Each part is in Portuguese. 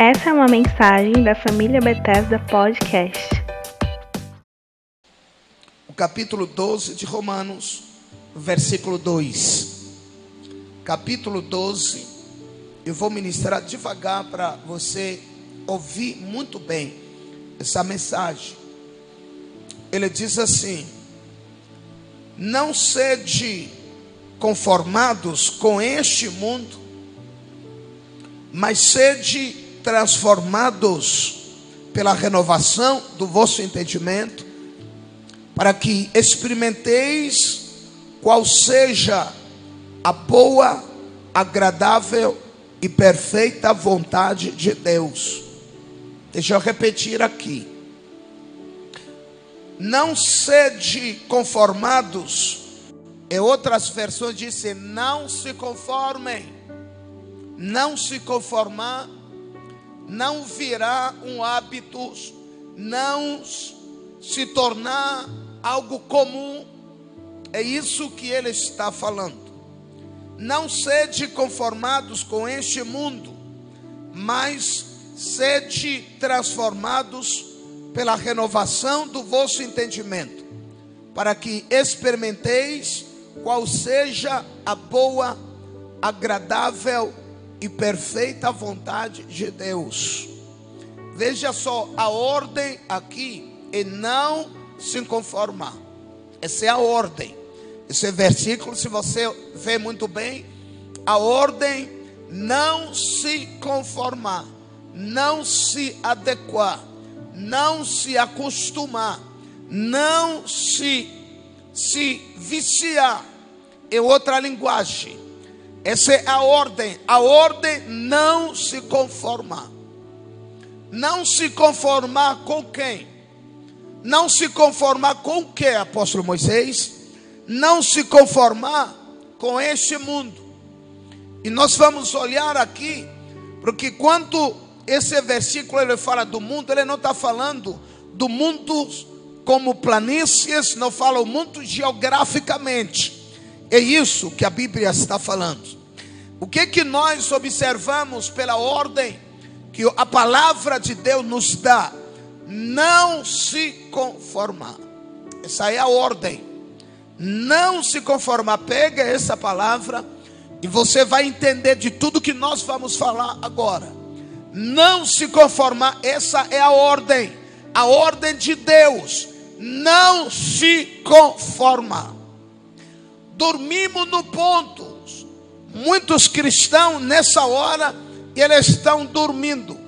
Essa é uma mensagem da família Bethesda Podcast. O capítulo 12 de Romanos, versículo 2. Capítulo 12, eu vou ministrar devagar para você ouvir muito bem essa mensagem. Ele diz assim: Não sede conformados com este mundo, mas sede transformados pela renovação do vosso entendimento, para que experimenteis qual seja a boa, agradável e perfeita vontade de Deus. Deixa eu repetir aqui. Não sede conformados, e outras versões dizem: não se conformem, não se conformar não virá um hábito, não se tornar algo comum. É isso que ele está falando. Não sede conformados com este mundo, mas sede transformados pela renovação do vosso entendimento, para que experimenteis qual seja a boa, agradável e perfeita vontade de Deus. Veja só a ordem aqui e não se conformar. Essa é a ordem. Esse versículo, se você vê muito bem, a ordem não se conformar, não se adequar, não se acostumar, não se se viciar. É outra linguagem essa é a ordem. A ordem não se conformar. Não se conformar com quem? Não se conformar com o que, apóstolo Moisés? Não se conformar com este mundo. E nós vamos olhar aqui, porque quando esse versículo ele fala do mundo, ele não está falando do mundo como planícies, não fala o mundo geograficamente. É isso que a Bíblia está falando. O que que nós observamos pela ordem que a palavra de Deus nos dá? Não se conformar. Essa é a ordem. Não se conformar. Pega essa palavra e você vai entender de tudo que nós vamos falar agora. Não se conformar, essa é a ordem. A ordem de Deus. Não se conformar dormimos no ponto. Muitos cristãos nessa hora eles estão dormindo.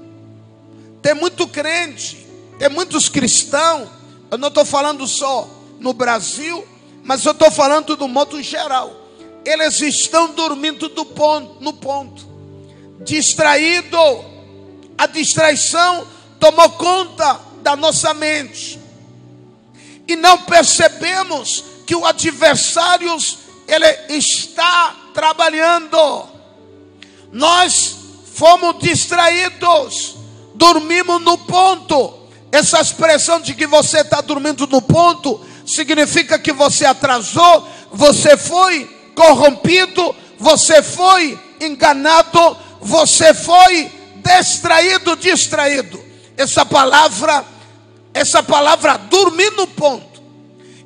Tem muito crente, tem muitos cristãos. Eu não estou falando só no Brasil, mas eu estou falando do modo geral. Eles estão dormindo do ponto, no ponto, distraído. A distraição tomou conta da nossa mente e não percebemos que o adversário ele está trabalhando. Nós fomos distraídos, dormimos no ponto. Essa expressão de que você está dormindo no ponto significa que você atrasou, você foi corrompido, você foi enganado, você foi distraído, distraído. Essa palavra, essa palavra dormir no ponto.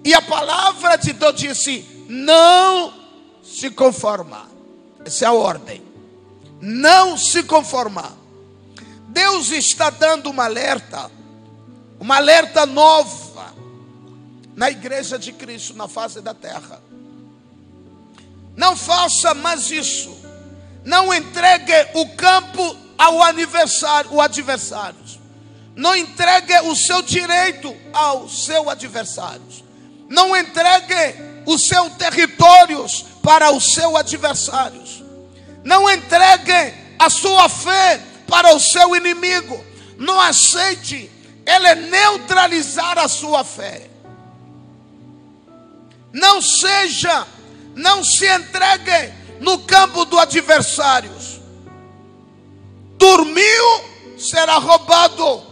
E a palavra de Deus disse: não se conformar. Essa é a ordem. Não se conformar. Deus está dando uma alerta, uma alerta nova na igreja de Cristo na face da terra. Não faça mais isso. Não entregue o campo ao aniversário, o adversário. Não entregue o seu direito ao seu adversário não entregue os seus territórios para os seus adversários. Não entregue a sua fé para o seu inimigo. Não aceite ele neutralizar a sua fé. Não seja, não se entregue no campo do adversário. Dormiu, será roubado.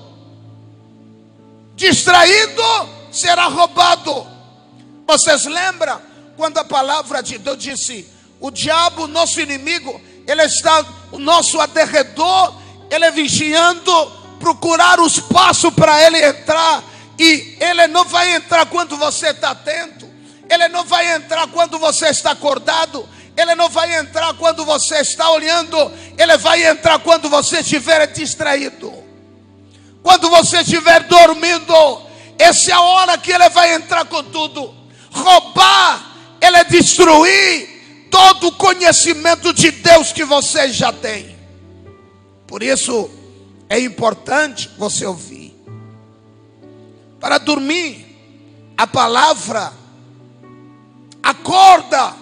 Distraído, será roubado. Vocês lembram quando a palavra de Deus disse: o diabo, nosso inimigo, ele está o nosso aderredor, ele vigiando, procurar o espaço para ele entrar. E ele não vai entrar quando você está atento, ele não vai entrar quando você está acordado, ele não vai entrar quando você está olhando, ele vai entrar quando você estiver distraído. Quando você estiver dormindo, essa é a hora que ele vai entrar com tudo. Roubar, ele é destruir todo o conhecimento de Deus que você já tem. Por isso é importante você ouvir. Para dormir, a palavra acorda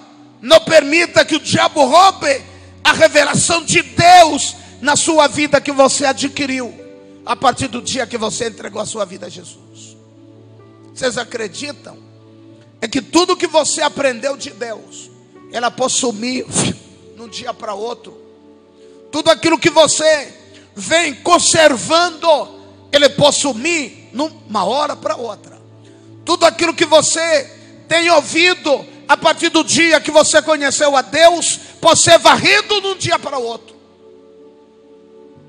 não permita que o diabo roube a revelação de Deus na sua vida que você adquiriu a partir do dia que você entregou a sua vida a Jesus. Vocês acreditam? É que tudo que você aprendeu de Deus, ela pode sumir de um dia para outro. Tudo aquilo que você vem conservando, ele pode sumir numa hora para outra. Tudo aquilo que você tem ouvido, a partir do dia que você conheceu a Deus, pode ser varrido de um dia para outro.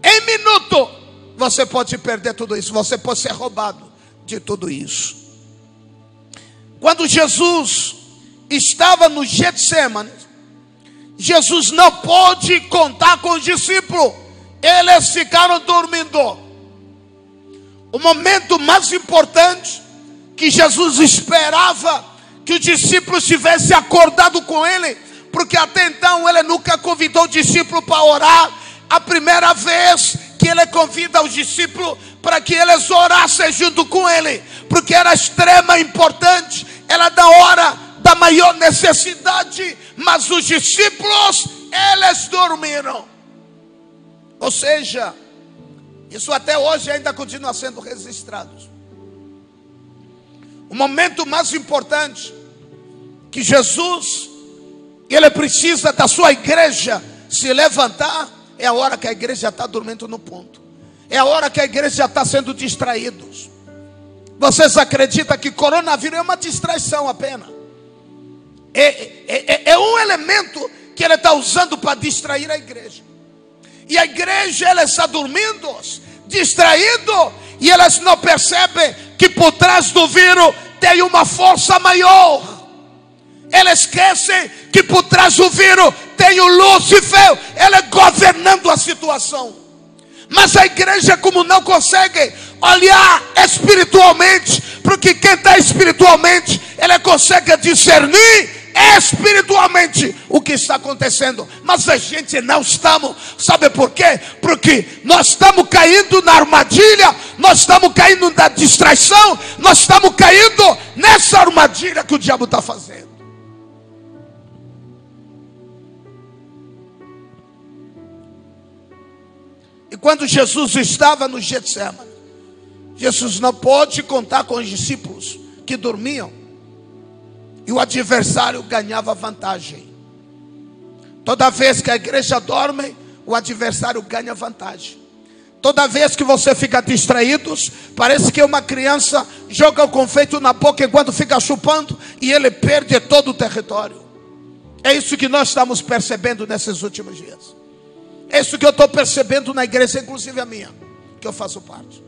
Em minuto, você pode perder tudo isso, você pode ser roubado de tudo isso. Quando Jesus estava no Getsemane, Jesus não pôde contar com os discípulos, eles ficaram dormindo. O momento mais importante que Jesus esperava que os discípulos tivessem acordado com ele, porque até então ele nunca convidou o discípulo para orar. A primeira vez que ele convida os discípulos para que eles orassem junto com ele, porque era extrema importante, era da hora da maior necessidade, mas os discípulos, eles dormiram. Ou seja, isso até hoje ainda continua sendo registrado. O momento mais importante que Jesus, ele precisa da sua igreja se levantar, é a hora que a igreja está dormindo no ponto. É a hora que a igreja está sendo distraídos. Vocês acreditam que coronavírus é uma distração apenas? É, é, é, é um elemento que ele está usando para distrair a igreja. E a igreja ela está dormindo, distraído, e elas não percebem que por trás do vírus tem uma força maior. Ela esquece que por trás do vírus tem o Lúcifer, ela é governando a situação. Mas a igreja, como não consegue olhar espiritualmente, porque quem está espiritualmente, ela consegue discernir espiritualmente o que está acontecendo. Mas a gente não estamos, sabe por quê? Porque nós estamos caindo na armadilha, nós estamos caindo na distração, nós estamos caindo nessa armadilha que o diabo está fazendo. Quando Jesus estava no Getsemane, Jesus não pôde contar com os discípulos que dormiam e o adversário ganhava vantagem. Toda vez que a igreja dorme, o adversário ganha vantagem. Toda vez que você fica distraído, parece que uma criança joga o confeito na boca enquanto fica chupando e ele perde todo o território. É isso que nós estamos percebendo nesses últimos dias. É isso que eu estou percebendo na igreja, inclusive a minha, que eu faço parte.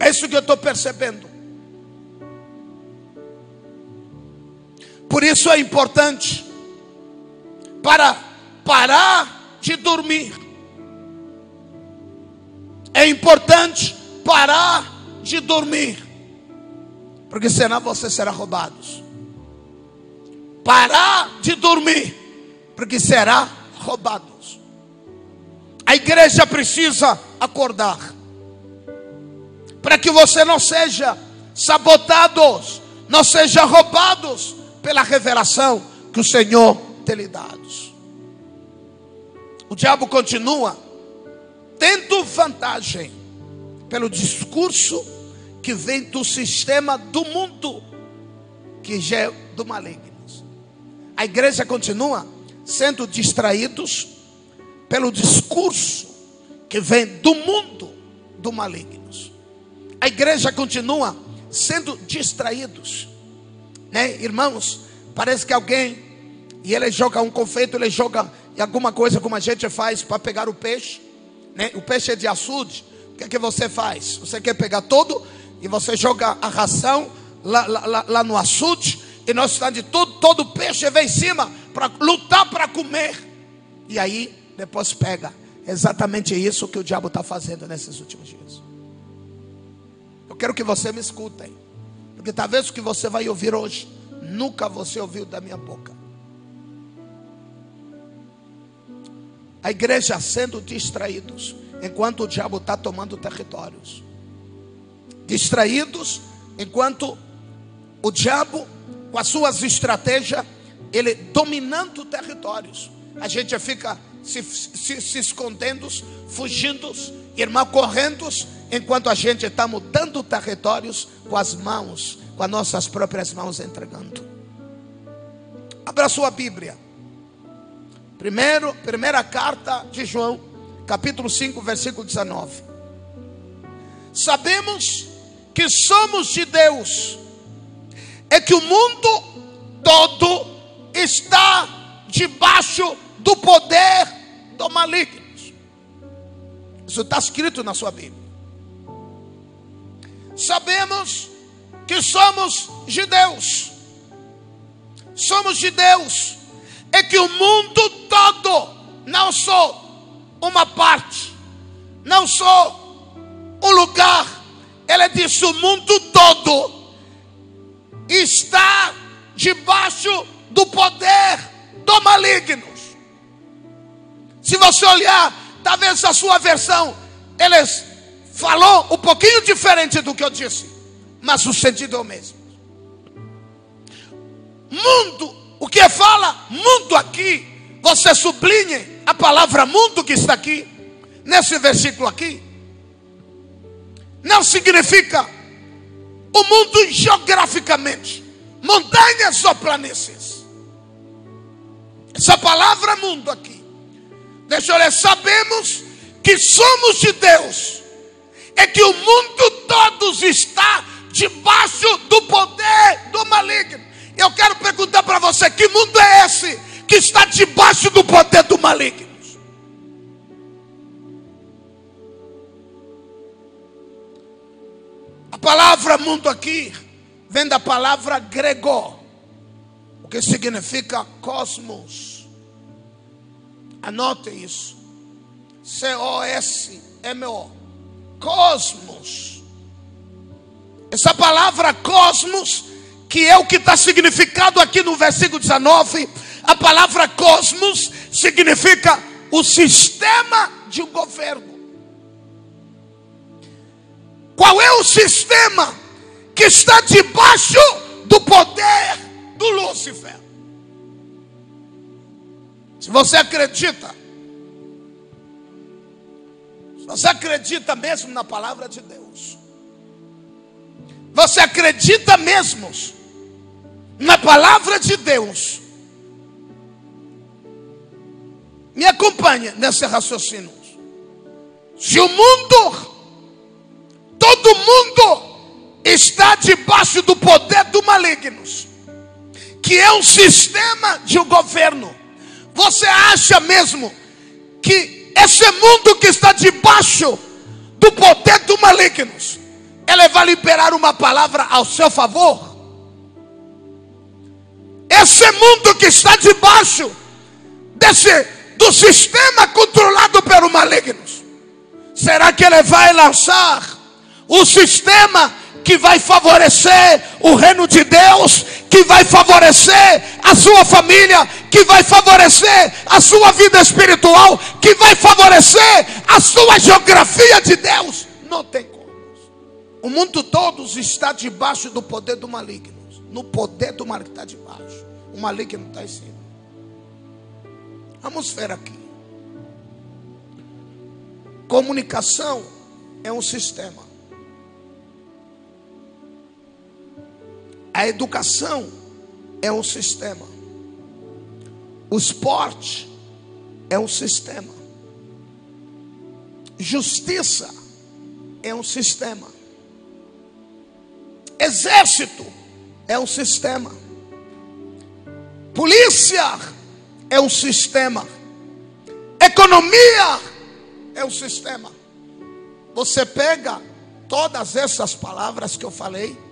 É isso que eu estou percebendo. Por isso é importante para parar de dormir. É importante parar de dormir. Porque senão você será roubado. Parar de dormir, porque será roubado. A igreja precisa acordar. Para que você não seja sabotados, não seja roubados pela revelação que o Senhor tem lhe dado. O diabo continua tendo vantagem pelo discurso que vem do sistema do mundo, que já é do maligno. A igreja continua sendo distraídos pelo discurso que vem do mundo do maligno. A igreja continua sendo distraídos né, irmãos? Parece que alguém, e ele joga um confeito, ele joga alguma coisa como a gente faz para pegar o peixe. Né? O peixe é de açude. O que, é que você faz? Você quer pegar todo e você joga a ração lá, lá, lá no açude. E nós estamos de tudo, todo peixe vem em cima para lutar para comer. E aí depois pega. Exatamente isso que o diabo está fazendo nesses últimos dias. Eu quero que você me escutem. Porque talvez o que você vai ouvir hoje, nunca você ouviu da minha boca. A igreja sendo distraídos, enquanto o diabo está tomando territórios. Distraídos, enquanto o diabo, com as suas estratégias, ele dominando territórios. A gente fica se, se, se escondendo, fugindo, irmão, correndo, enquanto a gente está mudando territórios com as mãos, com as nossas próprias mãos entregando. Abra sua Bíblia. Primeiro, primeira carta de João, capítulo 5, versículo 19. Sabemos que somos de Deus, é que o mundo todo está debaixo do poder do maligno. Isso está escrito na sua Bíblia. Sabemos que somos de Deus. Somos de Deus. É que o mundo todo, não só uma parte, não só um lugar, ele diz: o mundo todo está debaixo do poder do maligno. Se você olhar, talvez a sua versão, eles falou um pouquinho diferente do que eu disse, mas o sentido é o mesmo. Mundo, o que fala mundo aqui, você sublinhe a palavra mundo que está aqui, nesse versículo aqui, não significa o mundo geograficamente, montanhas ou planícies. Essa palavra mundo aqui Deixa eu ler. Sabemos que somos de Deus. É que o mundo todo está debaixo do poder do maligno. Eu quero perguntar para você: que mundo é esse que está debaixo do poder do maligno? A palavra mundo aqui vem da palavra grego, o que significa cosmos. Anote isso. C-O-S-M-O. Cosmos. Essa palavra cosmos, que é o que está significado aqui no versículo 19, a palavra cosmos significa o sistema de um governo. Qual é o sistema que está debaixo do poder do Lúcifer? Se você acredita, se você acredita mesmo na palavra de Deus, você acredita mesmo na palavra de Deus, me acompanhe nesse raciocínio. Se o mundo, todo mundo, está debaixo do poder do maligno, que é um sistema de um governo, você acha mesmo que esse mundo que está debaixo do poder do maligno, ele vai liberar uma palavra ao seu favor? Esse mundo que está debaixo desse do sistema controlado pelo maligno, será que ele vai lançar o sistema que vai favorecer o reino de Deus, que vai favorecer a sua família, que vai favorecer a sua vida espiritual, que vai favorecer a sua geografia de Deus. Não tem como. O mundo todo está debaixo do poder do maligno. No poder do maligno está debaixo. O maligno está em cima. Vamos ver aqui. Comunicação é um sistema. A educação é um sistema. O esporte é um sistema. Justiça é um sistema. Exército é um sistema. Polícia é um sistema. economia é o sistema. Você pega todas essas palavras que eu falei,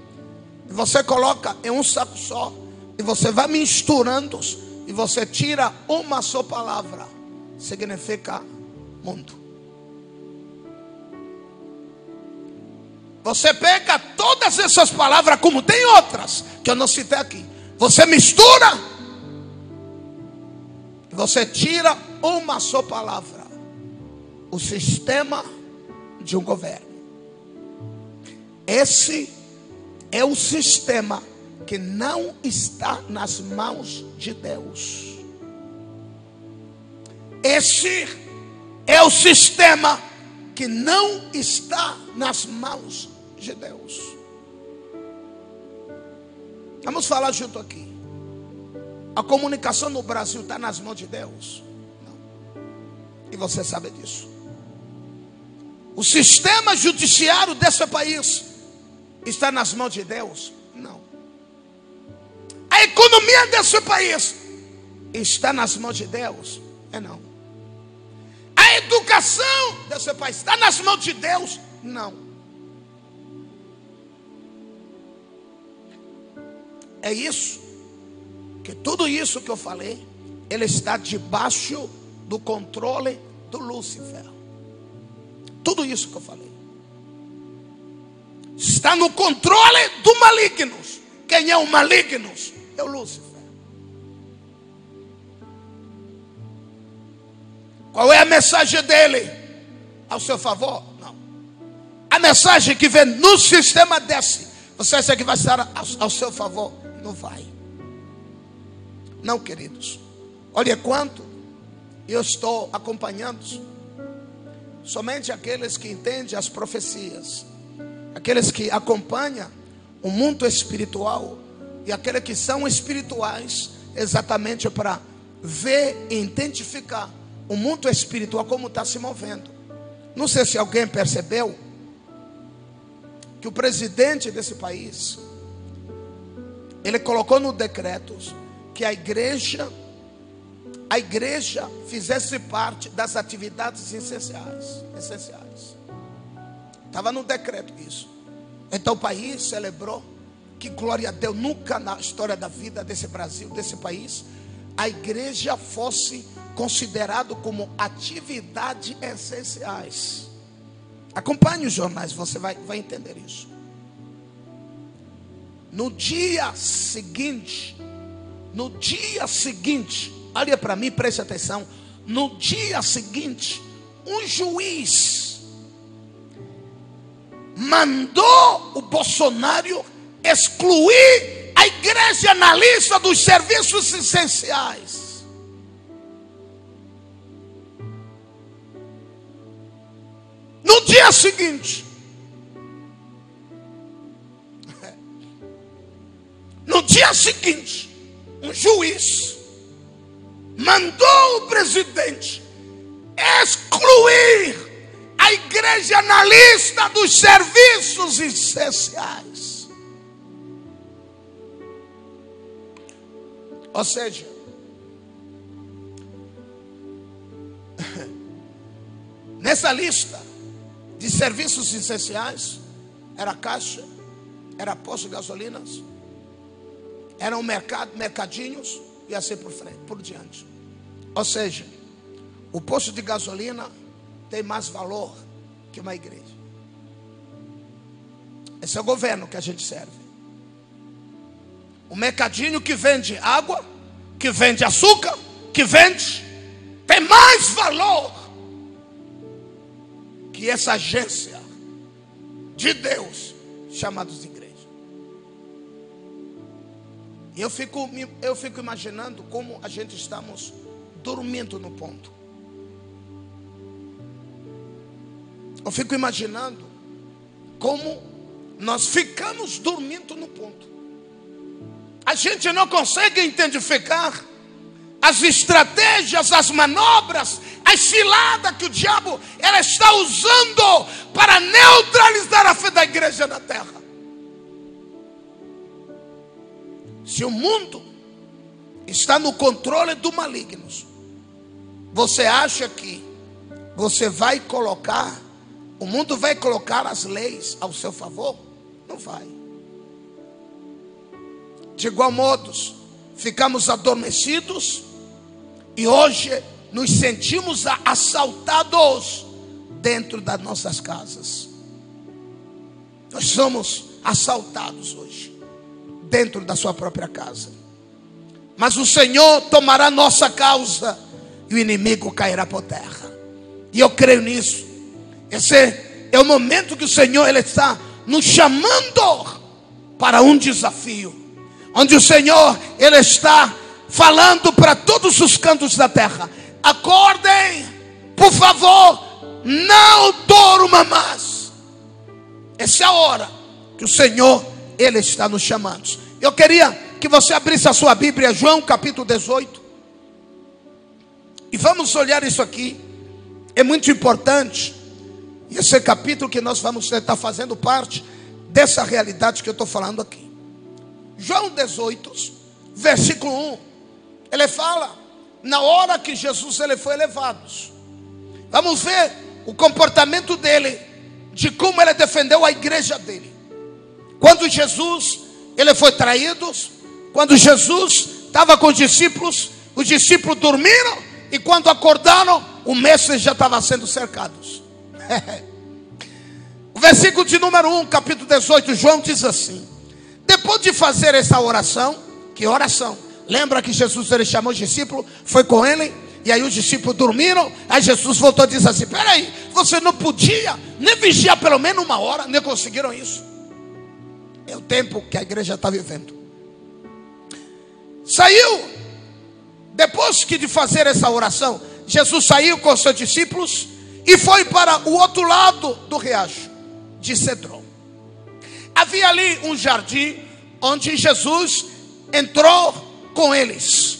você coloca em um saco só, e você vai misturando, e você tira uma só palavra, significa mundo. Você pega todas essas palavras, como tem outras, que eu não citei aqui, você mistura, você tira uma só palavra, o sistema de um governo. Esse é o sistema que não está nas mãos de Deus. Esse é o sistema que não está nas mãos de Deus. Vamos falar junto aqui. A comunicação no Brasil está nas mãos de Deus. Não. E você sabe disso. O sistema judiciário desse país está nas mãos de Deus? Não. A economia desse país está nas mãos de Deus? É não. A educação desse país está nas mãos de Deus? Não. É isso. Que tudo isso que eu falei, ele está debaixo do controle do Lúcifer. Tudo isso que eu falei está no controle do maligno. Quem é o maligno? É o Lúcifer. Qual é a mensagem dele? Ao seu favor? Não. A mensagem que vem no sistema desse, você acha que vai estar ao seu favor? Não vai. Não, queridos. Olha quanto eu estou acompanhando somente aqueles que entendem as profecias aqueles que acompanham o mundo espiritual e aqueles que são espirituais, exatamente para ver e identificar o mundo espiritual como está se movendo. Não sei se alguém percebeu que o presidente desse país ele colocou no decreto que a igreja a igreja fizesse parte das atividades essenciais, essenciais. Estava no decreto isso. Então o país celebrou que glória a Deus, nunca na história da vida desse Brasil, desse país, a igreja fosse considerado como atividades essenciais. Acompanhe os jornais, você vai, vai entender isso. No dia seguinte, no dia seguinte, olha para mim, preste atenção. No dia seguinte, um juiz mandou o Bolsonaro excluir a igreja na lista dos serviços essenciais. No dia seguinte, no dia seguinte, um juiz mandou o presidente excluir a igreja na lista dos serviços essenciais. Ou seja, nessa lista de serviços essenciais, era caixa, era posto de gasolinas, eram mercado, mercadinhos e assim por frente, por diante. Ou seja, o posto de gasolina tem mais valor que uma igreja. Esse é o governo que a gente serve. O mercadinho que vende água, que vende açúcar, que vende, tem mais valor que essa agência de Deus chamada de igreja. E eu fico, eu fico imaginando como a gente estamos dormindo no ponto. Eu fico imaginando como nós ficamos dormindo no ponto. A gente não consegue identificar as estratégias, as manobras, a cilada que o diabo ela está usando para neutralizar a fé da igreja na terra. Se o mundo está no controle do maligno, Você acha que você vai colocar, o mundo vai colocar as leis ao seu favor? Não vai. De igual modo, ficamos adormecidos e hoje nos sentimos assaltados dentro das nossas casas. Nós somos assaltados hoje, dentro da sua própria casa. Mas o Senhor tomará nossa causa e o inimigo cairá por terra. E eu creio nisso. Esse é o momento que o Senhor ele está nos chamando para um desafio, onde o Senhor ele está falando para todos os cantos da terra: acordem, por favor, não durma mais. Essa é a hora que o Senhor ele está nos chamando. Eu queria que você abrisse a sua Bíblia, João capítulo 18. E vamos olhar isso aqui. É muito importante. Esse capítulo que nós vamos estar fazendo parte dessa realidade que eu estou falando aqui. João 18, versículo 1. Ele fala na hora que Jesus ele foi elevado. Vamos ver o comportamento dele, de como ele defendeu a igreja dele. Quando Jesus ele foi traído, quando Jesus estava com os discípulos, os discípulos dormiram e quando acordaram, o mestre já estava sendo cercado. O versículo de número 1, capítulo 18, João diz assim: Depois de fazer essa oração, que oração? Lembra que Jesus ele chamou os discípulos, foi com ele, e aí os discípulos dormiram. Aí Jesus voltou e disse assim: Peraí, você não podia nem vigiar pelo menos uma hora, nem conseguiram isso. É o tempo que a igreja está vivendo. Saiu, depois que de fazer essa oração, Jesus saiu com seus discípulos e foi para o outro lado do riacho de Cedron. Havia ali um jardim onde Jesus entrou com eles.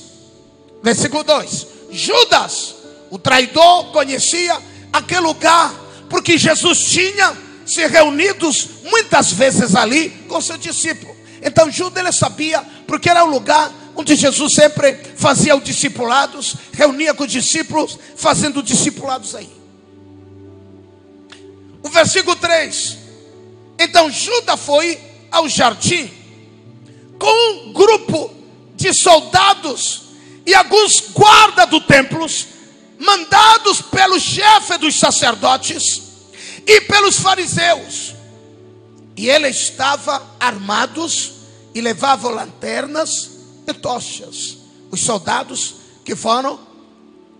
Versículo 2: Judas, o traidor, conhecia aquele lugar porque Jesus tinha se reunidos muitas vezes ali com seu discípulo. Então Judas ele sabia porque era o lugar onde Jesus sempre fazia os discipulados, reunia com os discípulos, fazendo discipulados aí. O versículo 3. Então Judas foi ao jardim com um grupo de soldados e alguns guardas do templo, mandados pelo chefe dos sacerdotes e pelos fariseus. E ele estava armados e levavam lanternas e tochas. Os soldados que foram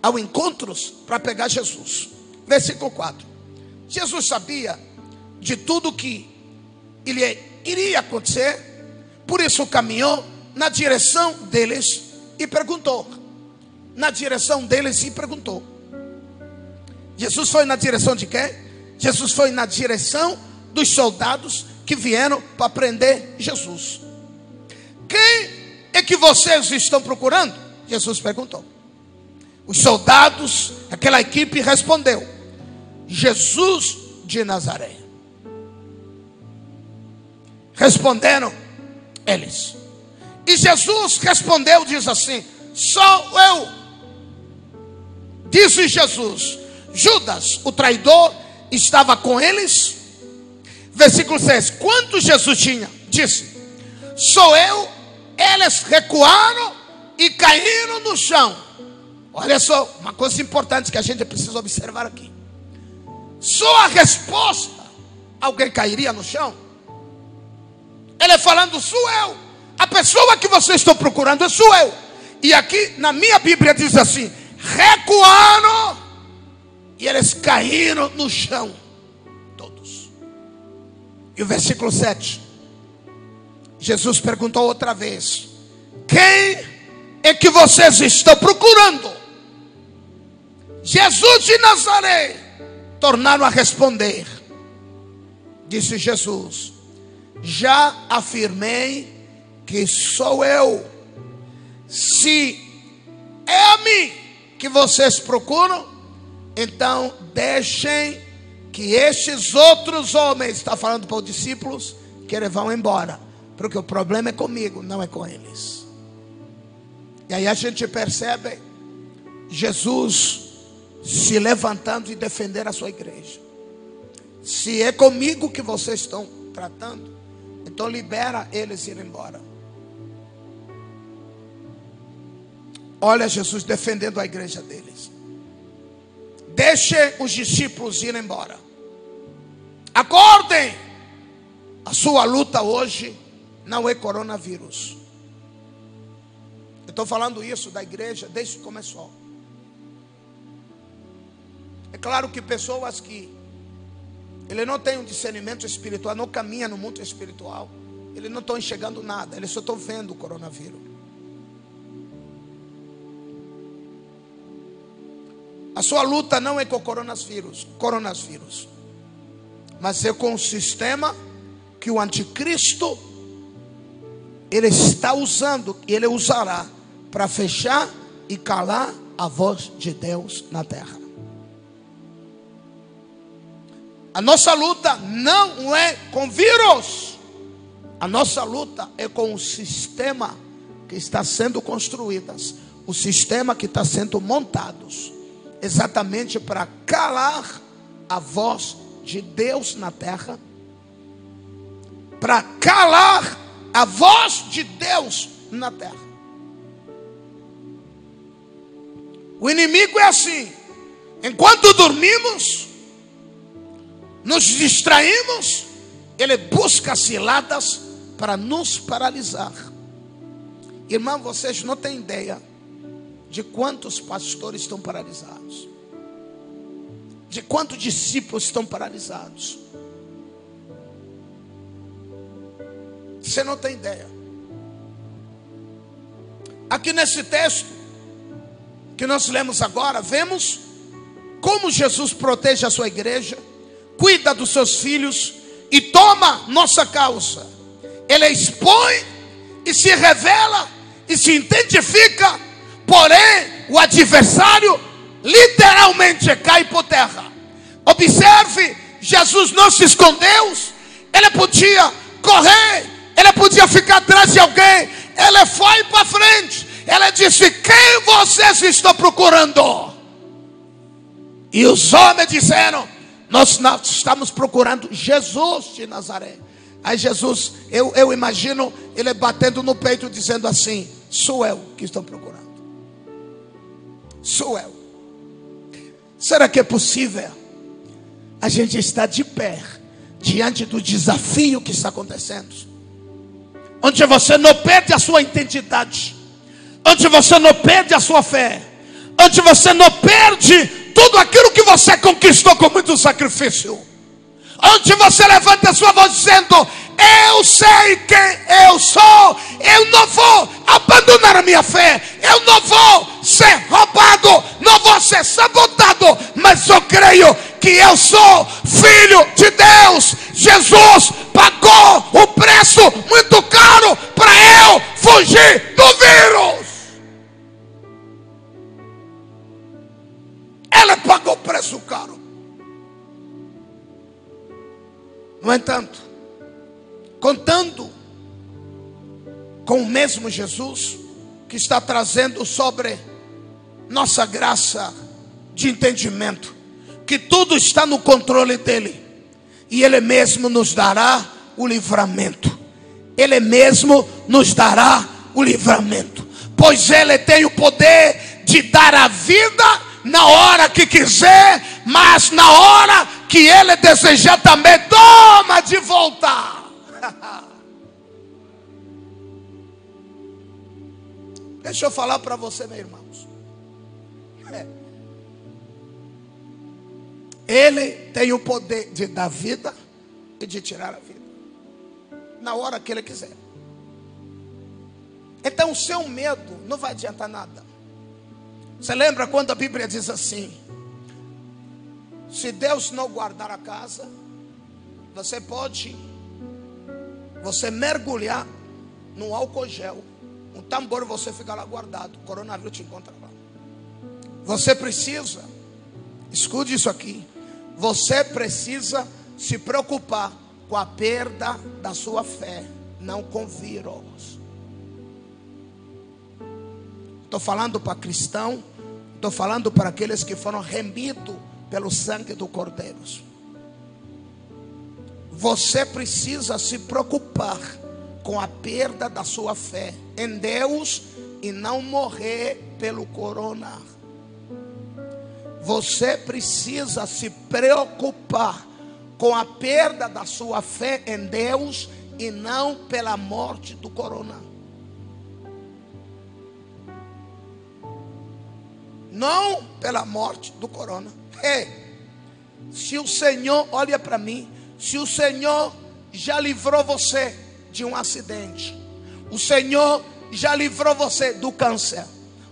ao encontro para pegar Jesus. Versículo 4. Jesus sabia de tudo que ele iria acontecer, por isso caminhou na direção deles e perguntou. Na direção deles e perguntou. Jesus foi na direção de quem? Jesus foi na direção dos soldados que vieram para prender Jesus. Quem é que vocês estão procurando? Jesus perguntou. Os soldados, aquela equipe respondeu: Jesus de Nazaré. Responderam eles. E Jesus respondeu, diz assim: Sou eu. Disse Jesus: Judas, o traidor, estava com eles. Versículo 6: Quanto Jesus tinha? Disse: Sou eu. Eles recuaram e caíram no chão. Olha só, uma coisa importante que a gente precisa observar aqui. Só a resposta, alguém cairia no chão? Ele falando, sou eu. A pessoa que vocês estão procurando sou eu. E aqui na minha Bíblia diz assim: recuaram e eles caíram no chão. Todos. E o versículo 7. Jesus perguntou outra vez: Quem é que vocês estão procurando? Jesus de Nazaré. Tornaram a responder. Disse Jesus: Já afirmei que sou eu. Se é a mim que vocês procuram, então deixem que estes outros homens, está falando para os discípulos, que eles vão embora, porque o problema é comigo, não é com eles. E aí a gente percebe Jesus se levantando e defender a sua igreja. Se é comigo que vocês estão tratando, então libera eles ir embora. Olha Jesus defendendo a igreja deles. Deixe os discípulos ir embora. Acordem! A sua luta hoje não é coronavírus. Eu estou falando isso da igreja desde que começou. É claro que pessoas que ele não tem um discernimento espiritual, não caminha no mundo espiritual, ele não estão enxergando nada, eles só estão vendo o coronavírus. A sua luta não é com o coronavírus, coronavírus, mas é com o sistema que o anticristo ele está usando, ele usará para fechar e calar a voz de Deus na terra. A nossa luta não é com vírus. A nossa luta é com o sistema que está sendo construído, o sistema que está sendo montado exatamente para calar a voz de Deus na terra, para calar a voz de Deus na terra. O inimigo é assim: enquanto dormimos, nos distraímos, ele busca ciladas para nos paralisar. Irmão, vocês não têm ideia de quantos pastores estão paralisados, de quantos discípulos estão paralisados. Você não tem ideia. Aqui nesse texto que nós lemos agora, vemos como Jesus protege a sua igreja, cuida dos seus filhos e toma nossa causa. Ele expõe e se revela e se identifica porém o adversário literalmente cai por terra. Observe, Jesus não se escondeu, ele podia correr, ele podia ficar atrás de alguém, ele foi para frente, ele disse: Quem vocês estão procurando? E os homens disseram: Nós, nós estamos procurando Jesus de Nazaré. Aí Jesus, eu, eu imagino ele batendo no peito, dizendo assim: Sou eu que estou procurando sou eu. Será que é possível a gente estar de pé diante do desafio que está acontecendo? Onde você não perde a sua identidade, onde você não perde a sua fé, onde você não perde tudo aquilo que você conquistou com muito sacrifício, onde você levanta a sua voz dizendo: eu sei quem eu sou. Eu não vou abandonar a minha fé. Eu não vou ser roubado. Não vou ser sabotado. Mas eu creio que eu sou filho de Deus. Jesus pagou um preço muito caro para eu fugir do vírus. Pagou preço caro. No entanto, contando com o mesmo Jesus que está trazendo sobre nossa graça de entendimento, que tudo está no controle dele, e ele mesmo nos dará o livramento. Ele mesmo nos dará o livramento, pois ele tem o poder de dar a vida na hora que quiser, mas na hora que ele desejar também, toma de volta. Deixa eu falar para você, meus irmãos. É. Ele tem o poder de dar vida e de tirar a vida. Na hora que ele quiser. Então, o seu medo não vai adiantar nada. Você lembra quando a Bíblia diz assim: Se Deus não guardar a casa, você pode você mergulhar no álcool gel, um tambor você fica lá guardado, o coronavírus te encontra lá. Você precisa, escute isso aqui, você precisa se preocupar com a perda da sua fé, não com vírus. Estou falando para cristão, estou falando para aqueles que foram remidos pelo sangue do Cordeiro. Você precisa se preocupar com a perda da sua fé em Deus e não morrer pelo corona. Você precisa se preocupar com a perda da sua fé em Deus e não pela morte do corona. Não pela morte do corona. Hey, se o Senhor, olha para mim, se o Senhor já livrou você de um acidente, o Senhor já livrou você do câncer,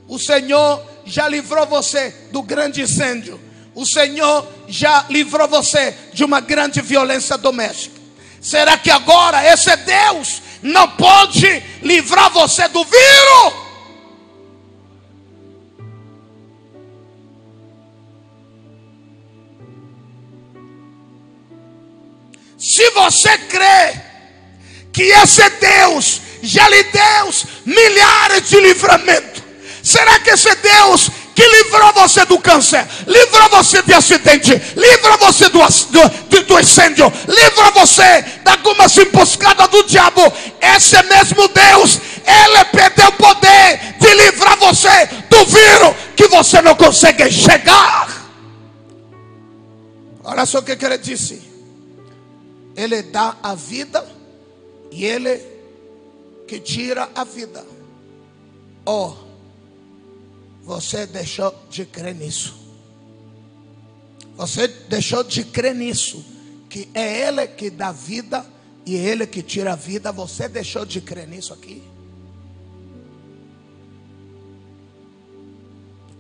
o Senhor já livrou você do grande incêndio, o Senhor já livrou você de uma grande violência doméstica. Será que agora esse Deus não pode livrar você do vírus? Se você crê que esse Deus já lhe deu milhares de livramentos, será que esse Deus que livrou você do câncer, livrou você de acidente, livra você do, do, do incêndio, livra você da algumas emboscadas do diabo, esse mesmo Deus, ele perdeu o poder de livrar você do vírus que você não consegue chegar. Olha só o que ele disse. Ele dá a vida e Ele que tira a vida. Oh, você deixou de crer nisso. Você deixou de crer nisso. Que é Ele que dá vida e é Ele que tira a vida. Você deixou de crer nisso aqui.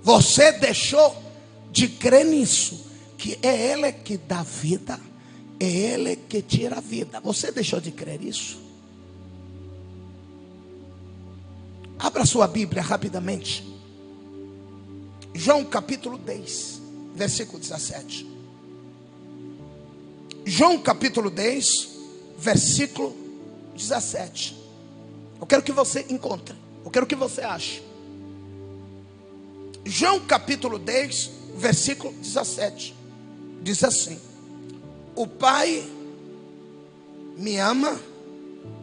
Você deixou de crer nisso. Que é Ele que dá vida é Ele que tira a vida. Você deixou de crer isso? Abra sua Bíblia rapidamente. João capítulo 10, versículo 17. João capítulo 10, versículo 17. Eu quero que você encontre. Eu quero que você ache. João capítulo 10, versículo 17. Diz assim: o Pai me ama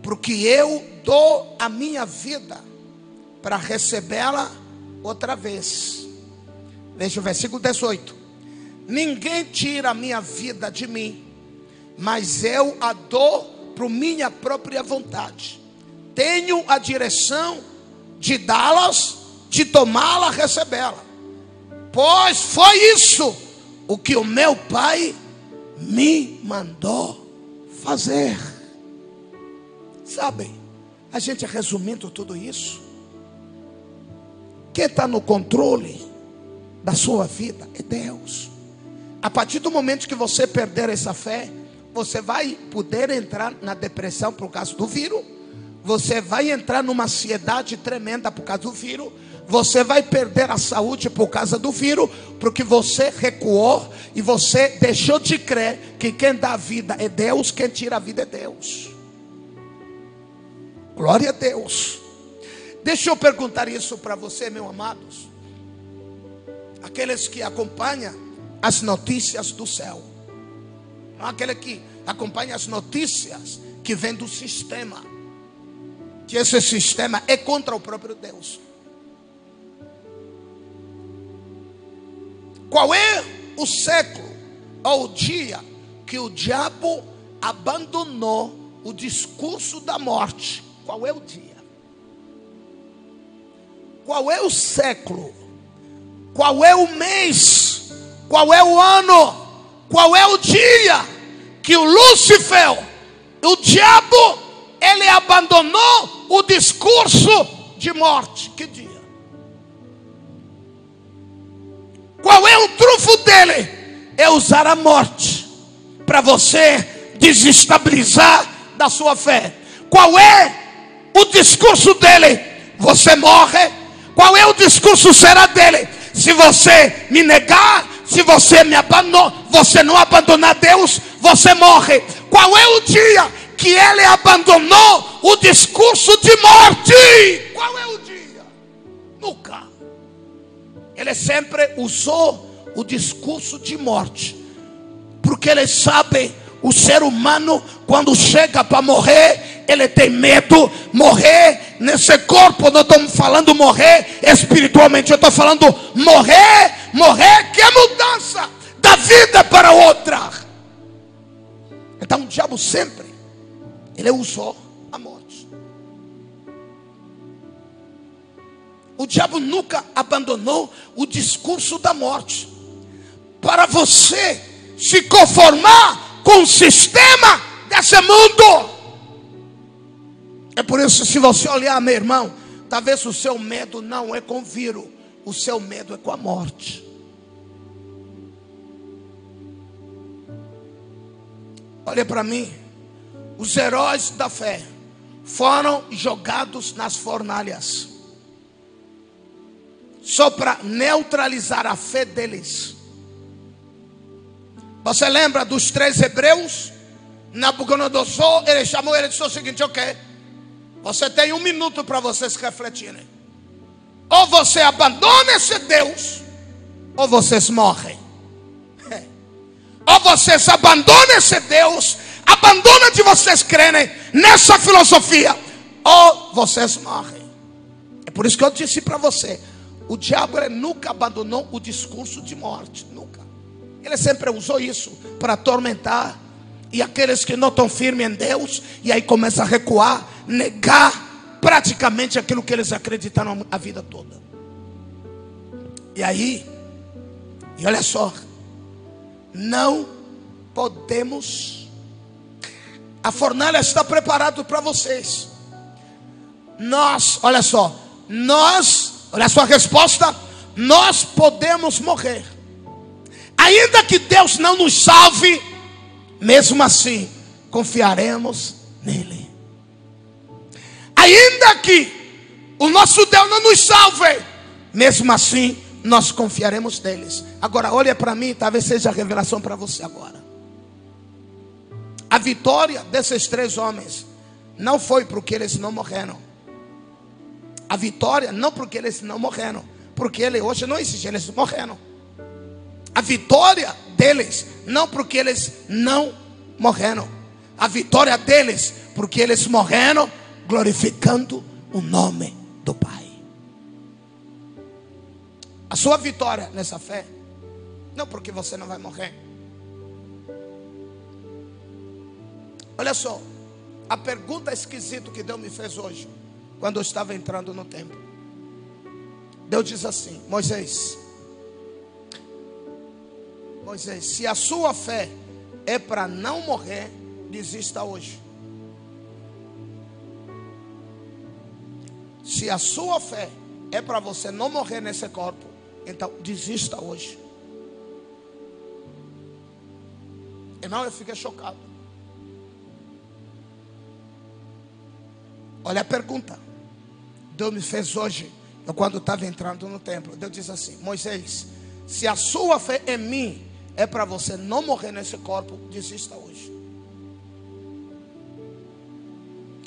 porque eu dou a minha vida para recebê-la outra vez. Veja o versículo 18. Ninguém tira a minha vida de mim, mas eu a dou por minha própria vontade. Tenho a direção de dá-las, de tomá-la, recebê-la. Pois foi isso o que o meu Pai me mandou fazer. Sabem, a gente resumindo tudo isso, quem está no controle da sua vida é Deus. A partir do momento que você perder essa fé, você vai poder entrar na depressão por causa do vírus, você vai entrar numa ansiedade tremenda por causa do vírus, você vai perder a saúde por causa do vírus, porque você recuou e você deixou de crer que quem dá vida é Deus, quem tira a vida é Deus. Glória a Deus. Deixa eu perguntar isso para você, meus amados. Aqueles que acompanham as notícias do céu. Não aquele que acompanha as notícias que vem do sistema. Que esse sistema é contra o próprio Deus. Qual é o século ou o dia que o diabo abandonou o discurso da morte? Qual é o dia? Qual é o século? Qual é o mês? Qual é o ano? Qual é o dia que o Lúcifer, o diabo, ele abandonou o discurso de morte? Que dia? Qual é o trunfo dele? É usar a morte para você desestabilizar da sua fé. Qual é o discurso dele? Você morre. Qual é o discurso será dele? Se você me negar, se você me abandonar, você não abandonar Deus, você morre. Qual é o dia que ele abandonou o discurso de morte? Qual é o dia? Nunca. Ele sempre usou o discurso de morte, porque ele sabe o ser humano, quando chega para morrer, ele tem medo. Morrer nesse corpo, não estamos falando morrer espiritualmente, eu estou falando morrer, morrer que é mudança da vida para outra. Então o diabo sempre, ele usou O diabo nunca abandonou o discurso da morte. Para você se conformar com o sistema desse mundo. É por isso, se você olhar, meu irmão, talvez o seu medo não é com o vírus, o seu medo é com a morte. Olha para mim, os heróis da fé foram jogados nas fornalhas, só para neutralizar a fé deles. Você lembra dos três hebreus? Nabucodonosor, ele chamou ele e disse o seguinte: Ok, você tem um minuto para vocês refletirem. Ou você abandona esse Deus, ou vocês morrem. Ou vocês abandonam esse Deus, abandonam de vocês crerem nessa filosofia, ou vocês morrem. É por isso que eu disse para você: o diabo nunca abandonou o discurso de morte, nunca. Ele sempre usou isso para atormentar. E aqueles que não estão firmes em Deus, e aí começa a recuar, negar praticamente aquilo que eles acreditaram a vida toda. E aí, e olha só, não podemos. A fornalha está preparada para vocês. Nós, olha só, nós, olha a sua resposta, nós podemos morrer. Ainda que Deus não nos salve, mesmo assim, confiaremos nele. Ainda que o nosso Deus não nos salve, mesmo assim, nós confiaremos neles. Agora, olha para mim, talvez seja a revelação para você agora. A vitória desses três homens não foi porque eles não morreram. A vitória não porque eles não morreram, porque ele hoje não existe, eles morreram. A vitória deles não porque eles não morreram. A vitória deles porque eles morreram glorificando o nome do Pai. A sua vitória nessa fé, não porque você não vai morrer. Olha só, a pergunta esquisita que Deus me fez hoje, quando eu estava entrando no templo. Deus diz assim: Moisés, Moisés, se a sua fé é para não morrer, desista hoje. Se a sua fé é para você não morrer nesse corpo, então desista hoje. Irmão, eu fiquei chocado. Olha a pergunta. Deus me fez hoje, eu quando estava entrando no templo. Deus diz assim: Moisés, se a sua fé em mim é para você não morrer nesse corpo, desista hoje.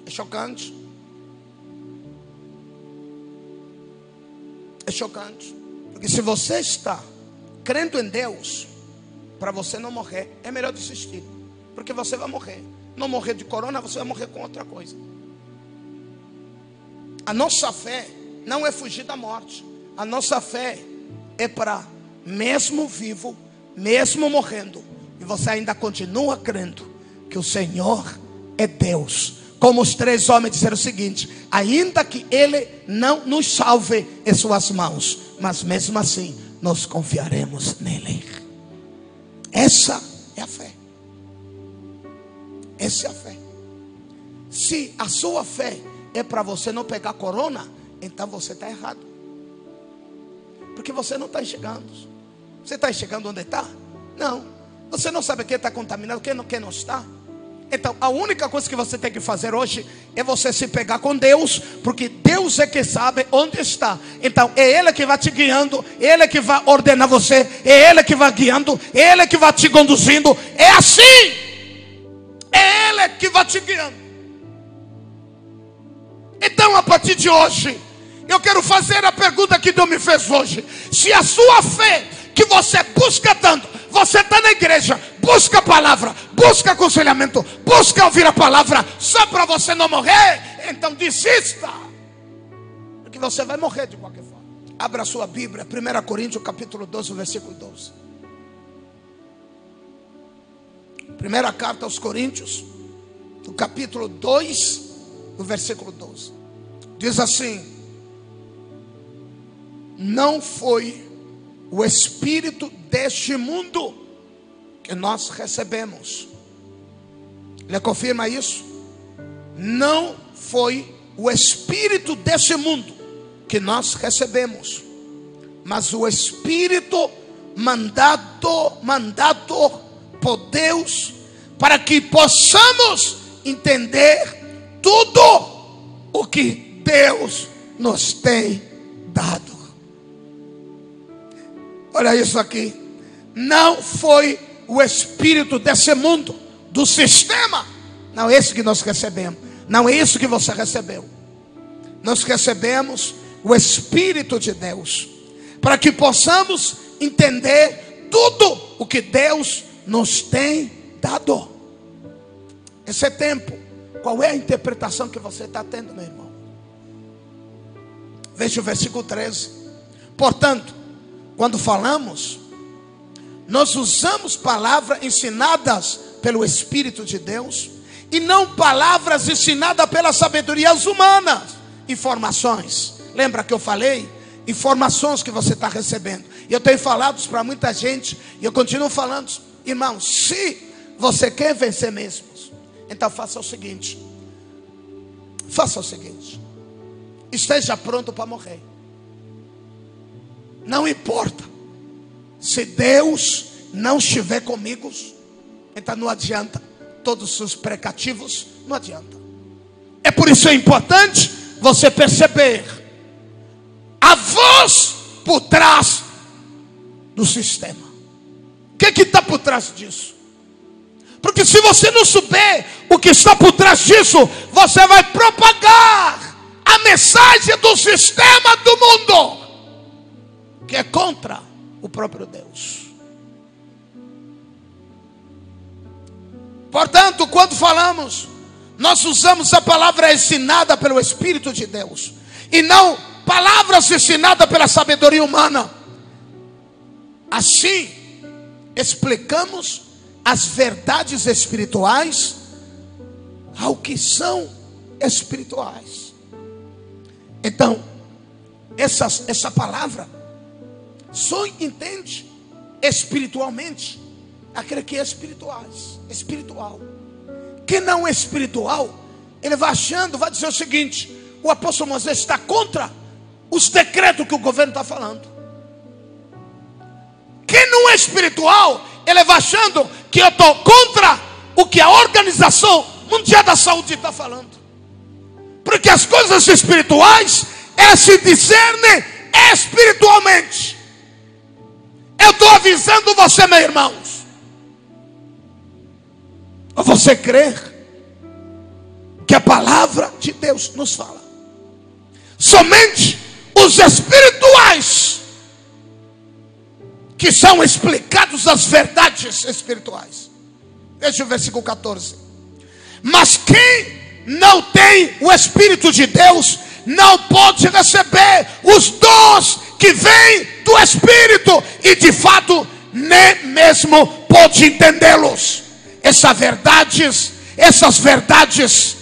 É chocante. É chocante. Porque se você está crendo em Deus, para você não morrer, é melhor desistir. Porque você vai morrer. Não morrer de corona, você vai morrer com outra coisa. A nossa fé não é fugir da morte. A nossa fé é para, mesmo vivo, mesmo morrendo, e você ainda continua crendo que o Senhor é Deus. Como os três homens disseram o seguinte: ainda que Ele não nos salve em Suas mãos, mas mesmo assim nós confiaremos nele. Essa é a fé. Essa é a fé. Se a sua fé é para você não pegar corona, então você está errado. Porque você não está enxergando. Você está enxergando onde está? Não. Você não sabe quem está contaminado, quem não, quem não está. Então, a única coisa que você tem que fazer hoje é você se pegar com Deus, porque Deus é que sabe onde está. Então, é Ele que vai te guiando, Ele que vai ordenar você, é Ele que vai guiando, é Ele que vai te conduzindo. É assim. É Ele que vai te guiando. Então, a partir de hoje, Eu quero fazer a pergunta que Deus me fez hoje. Se a sua fé que você busca tanto, você está na igreja, busca a palavra, busca aconselhamento, busca ouvir a palavra, só para você não morrer, então desista. Porque você vai morrer de qualquer forma. Abra a sua Bíblia, 1 Coríntios capítulo 12, versículo 12. Primeira carta aos Coríntios, no capítulo 2, no versículo 12. Diz assim: Não foi o espírito deste mundo que nós recebemos. Ele confirma isso? Não foi o espírito desse mundo que nós recebemos, mas o espírito mandado, mandado por Deus para que possamos entender tudo o que Deus nos tem dado. Olha isso aqui. Não foi o espírito desse mundo, do sistema. Não é esse que nós recebemos. Não é isso que você recebeu. Nós recebemos o Espírito de Deus, para que possamos entender tudo o que Deus nos tem dado. Esse é tempo, qual é a interpretação que você está tendo, meu irmão? Veja o versículo 13. Portanto, quando falamos, nós usamos palavras ensinadas pelo Espírito de Deus e não palavras ensinadas pelas sabedorias humanas. Informações. Lembra que eu falei? Informações que você está recebendo. E eu tenho falado para muita gente, e eu continuo falando, irmão, se você quer vencer mesmo, então faça o seguinte: faça o seguinte, esteja pronto para morrer. Não importa. Se Deus não estiver comigo, então não adianta. Todos os precativos, não adianta. É por isso é importante você perceber a voz por trás do sistema. O que está por trás disso? Porque se você não souber o que está por trás disso, você vai propagar a mensagem do sistema do mundo que é contra o próprio Deus. Portanto, quando falamos, nós usamos a palavra ensinada pelo Espírito de Deus e não palavras ensinadas pela sabedoria humana. Assim, explicamos as verdades espirituais ao que são espirituais. Então, essa, essa palavra só entende espiritualmente aquele que é espirituais, espiritual. Quem não é espiritual, ele vai achando, vai dizer o seguinte: o apóstolo Moisés está contra os decretos que o governo está falando. Quem não é espiritual, ele vai achando que eu estou contra o que a Organização Mundial da Saúde está falando. Porque as coisas espirituais, elas se discernem espiritualmente. Eu estou avisando você, meu irmãos. Você crer que a palavra de Deus nos fala. Somente os espirituais que são explicados as verdades espirituais. Veja o versículo 14. Mas quem não tem o Espírito de Deus, não pode receber os dons que vêm do Espírito e de fato nem mesmo pode entendê-los. Essas verdades, essas verdades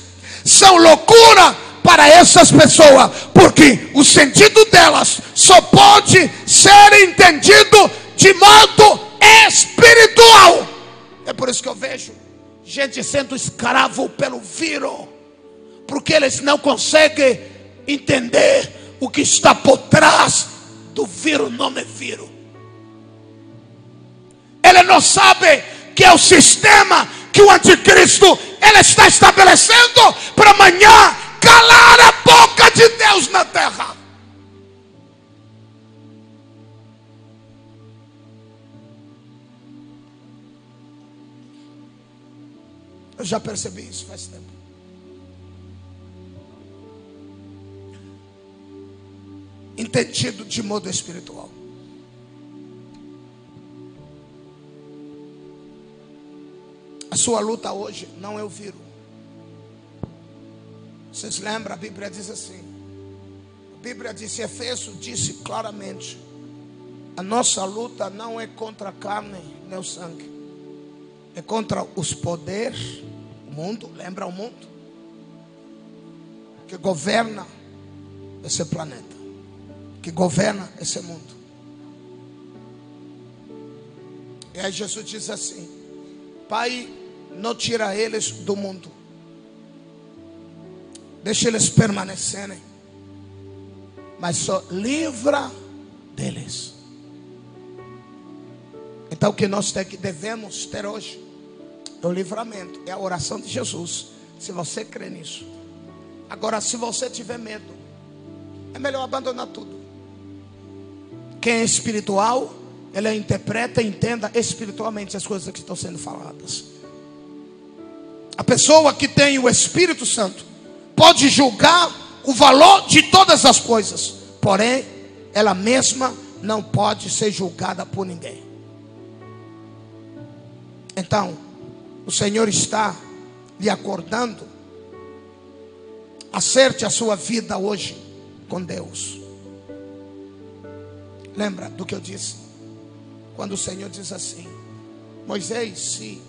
são loucura para essas pessoas, porque o sentido delas só pode ser entendido de modo espiritual. É por isso que eu vejo gente sendo escravo pelo vírus, porque eles não conseguem entender o que está por trás do vírus é vírus. Ele não sabe que é o sistema que o anticristo ele está estabelecendo para amanhã calar a boca de Deus na terra. Eu já percebi isso faz tempo. entendido de modo espiritual. A sua luta hoje não é o vírus. Vocês lembram? A Bíblia diz assim. A Bíblia disse, Efésio disse claramente: a nossa luta não é contra a carne nem o sangue, é contra os poderes, mundo, lembra o mundo? Que governa esse planeta, que governa esse mundo. E aí Jesus diz assim: Pai, não tira eles do mundo. Deixa eles permanecerem. Mas só livra deles. Então o que nós devemos ter hoje é o livramento, é a oração de Jesus. Se você crê nisso. Agora, se você tiver medo, é melhor abandonar tudo. Quem é espiritual, ele interpreta e entenda espiritualmente as coisas que estão sendo faladas. A pessoa que tem o Espírito Santo pode julgar o valor de todas as coisas, porém, ela mesma não pode ser julgada por ninguém. Então, o Senhor está lhe acordando. Acerte a sua vida hoje com Deus. Lembra do que eu disse? Quando o Senhor diz assim: Moisés, se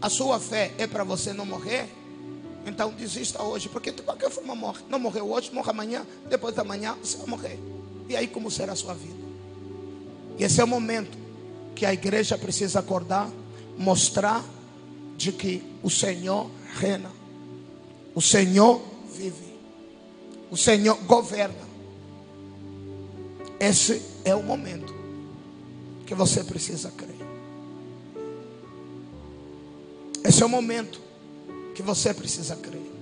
a sua fé é para você não morrer, então desista hoje, porque de qualquer forma morre. Não morreu hoje, morre amanhã, depois da manhã você vai morrer. E aí como será a sua vida? E esse é o momento que a igreja precisa acordar, mostrar de que o Senhor reina, o Senhor vive, o Senhor governa. Esse é o momento que você precisa crer. Esse é o momento que você precisa crer.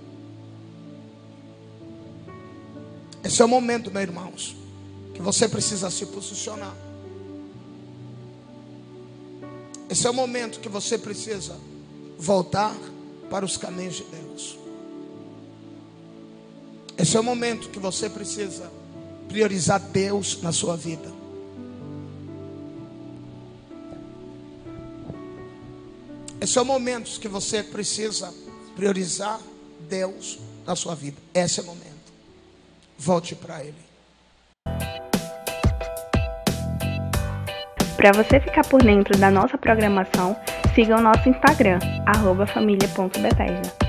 Esse é o momento, meus irmãos, que você precisa se posicionar. Esse é o momento que você precisa voltar para os caminhos de Deus. Esse é o momento que você precisa priorizar Deus na sua vida. Esse é o momento que você precisa priorizar Deus na sua vida. Esse é o momento. Volte para Ele. Para você ficar por dentro da nossa programação, siga o nosso Instagram, família.bethesda.